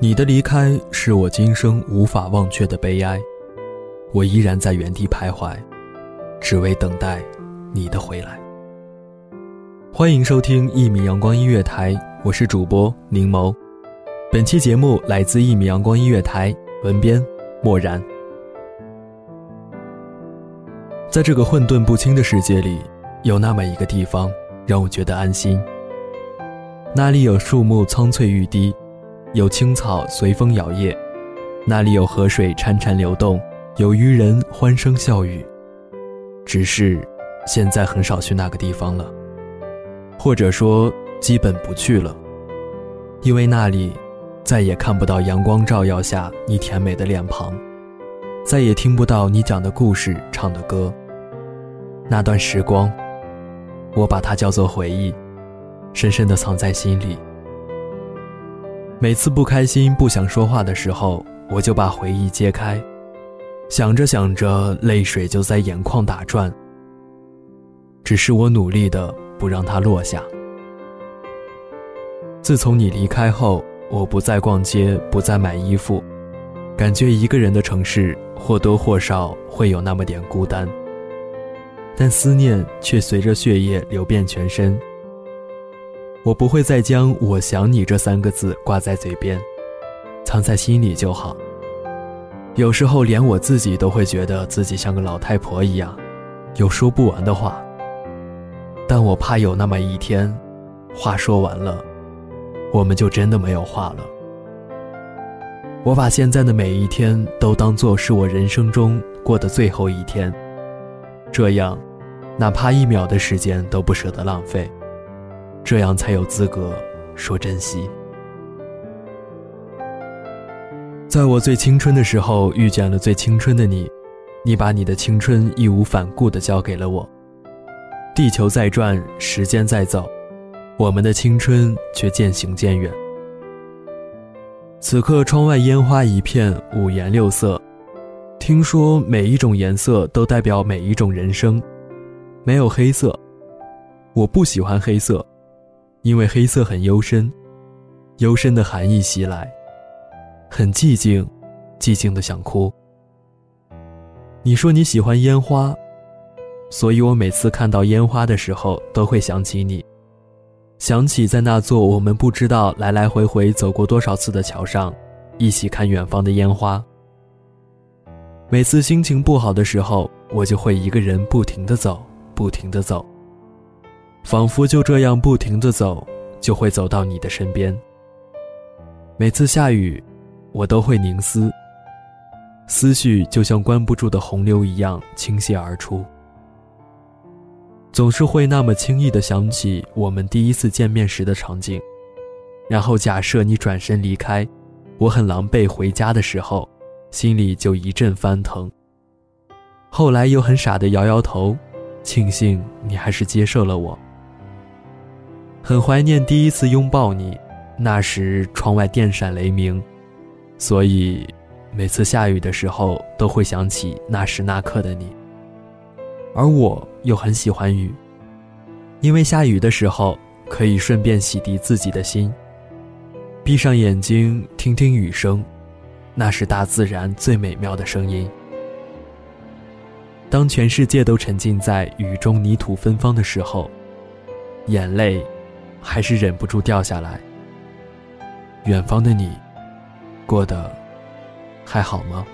你的离开是我今生无法忘却的悲哀，我依然在原地徘徊，只为等待你的回来。欢迎收听一米阳光音乐台，我是主播柠檬。本期节目来自一米阳光音乐台，文编漠然。在这个混沌不清的世界里，有那么一个地方让我觉得安心，那里有树木苍翠欲滴。有青草随风摇曳，那里有河水潺潺流动，有渔人欢声笑语。只是，现在很少去那个地方了，或者说基本不去了，因为那里再也看不到阳光照耀下你甜美的脸庞，再也听不到你讲的故事、唱的歌。那段时光，我把它叫做回忆，深深地藏在心里。每次不开心、不想说话的时候，我就把回忆揭开，想着想着，泪水就在眼眶打转。只是我努力的不让它落下。自从你离开后，我不再逛街，不再买衣服，感觉一个人的城市或多或少会有那么点孤单，但思念却随着血液流遍全身。我不会再将“我想你”这三个字挂在嘴边，藏在心里就好。有时候连我自己都会觉得自己像个老太婆一样，有说不完的话。但我怕有那么一天，话说完了，我们就真的没有话了。我把现在的每一天都当做是我人生中过的最后一天，这样，哪怕一秒的时间都不舍得浪费。这样才有资格说珍惜。在我最青春的时候遇见了最青春的你，你把你的青春义无反顾地交给了我。地球在转，时间在走，我们的青春却渐行渐远。此刻窗外烟花一片，五颜六色。听说每一种颜色都代表每一种人生，没有黑色。我不喜欢黑色。因为黑色很幽深，幽深的寒意袭来，很寂静，寂静的想哭。你说你喜欢烟花，所以我每次看到烟花的时候都会想起你，想起在那座我们不知道来来回回走过多少次的桥上，一起看远方的烟花。每次心情不好的时候，我就会一个人不停的走，不停的走。仿佛就这样不停地走，就会走到你的身边。每次下雨，我都会凝思，思绪就像关不住的洪流一样倾泻而出。总是会那么轻易地想起我们第一次见面时的场景，然后假设你转身离开，我很狼狈回家的时候，心里就一阵翻腾。后来又很傻的摇摇头，庆幸你还是接受了我。很怀念第一次拥抱你，那时窗外电闪雷鸣，所以每次下雨的时候都会想起那时那刻的你。而我又很喜欢雨，因为下雨的时候可以顺便洗涤自己的心。闭上眼睛，听听雨声，那是大自然最美妙的声音。当全世界都沉浸在雨中泥土芬芳的时候，眼泪还是忍不住掉下来。远方的你，过得还好吗？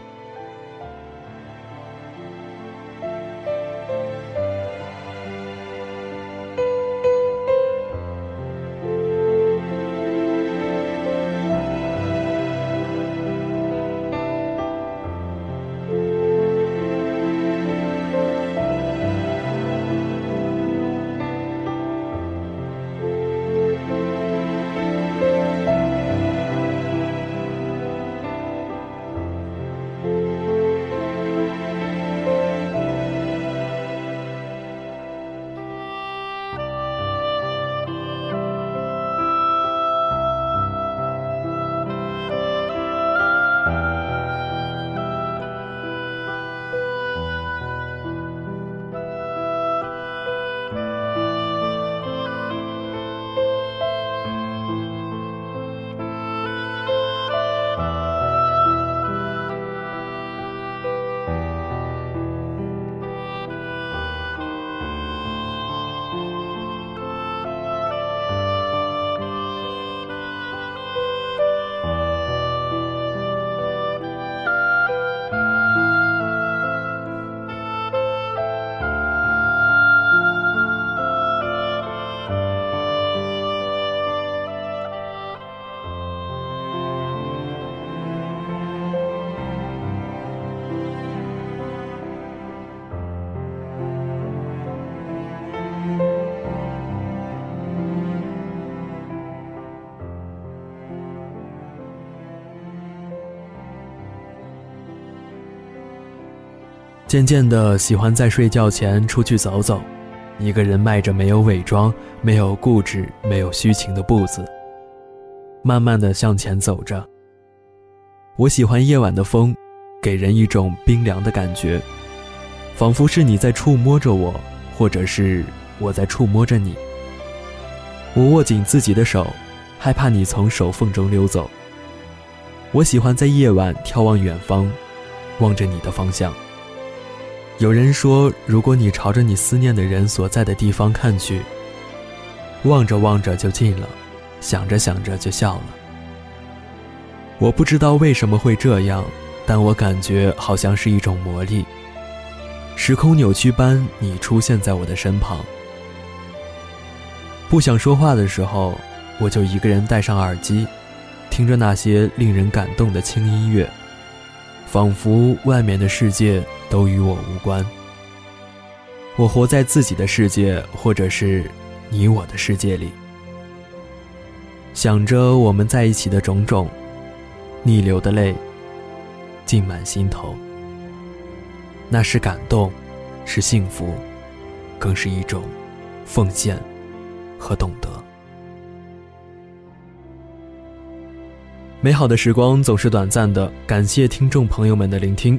渐渐的，喜欢在睡觉前出去走走，一个人迈着没有伪装、没有固执、没有虚情的步子，慢慢的向前走着。我喜欢夜晚的风，给人一种冰凉的感觉，仿佛是你在触摸着我，或者是我在触摸着你。我握紧自己的手，害怕你从手缝中溜走。我喜欢在夜晚眺望远方，望着你的方向。有人说，如果你朝着你思念的人所在的地方看去，望着望着就近了，想着想着就笑了。我不知道为什么会这样，但我感觉好像是一种魔力。时空扭曲般，你出现在我的身旁。不想说话的时候，我就一个人戴上耳机，听着那些令人感动的轻音乐。仿佛外面的世界都与我无关，我活在自己的世界，或者是你我的世界里，想着我们在一起的种种，逆流的泪浸满心头。那是感动，是幸福，更是一种奉献和懂得。美好的时光总是短暂的，感谢听众朋友们的聆听。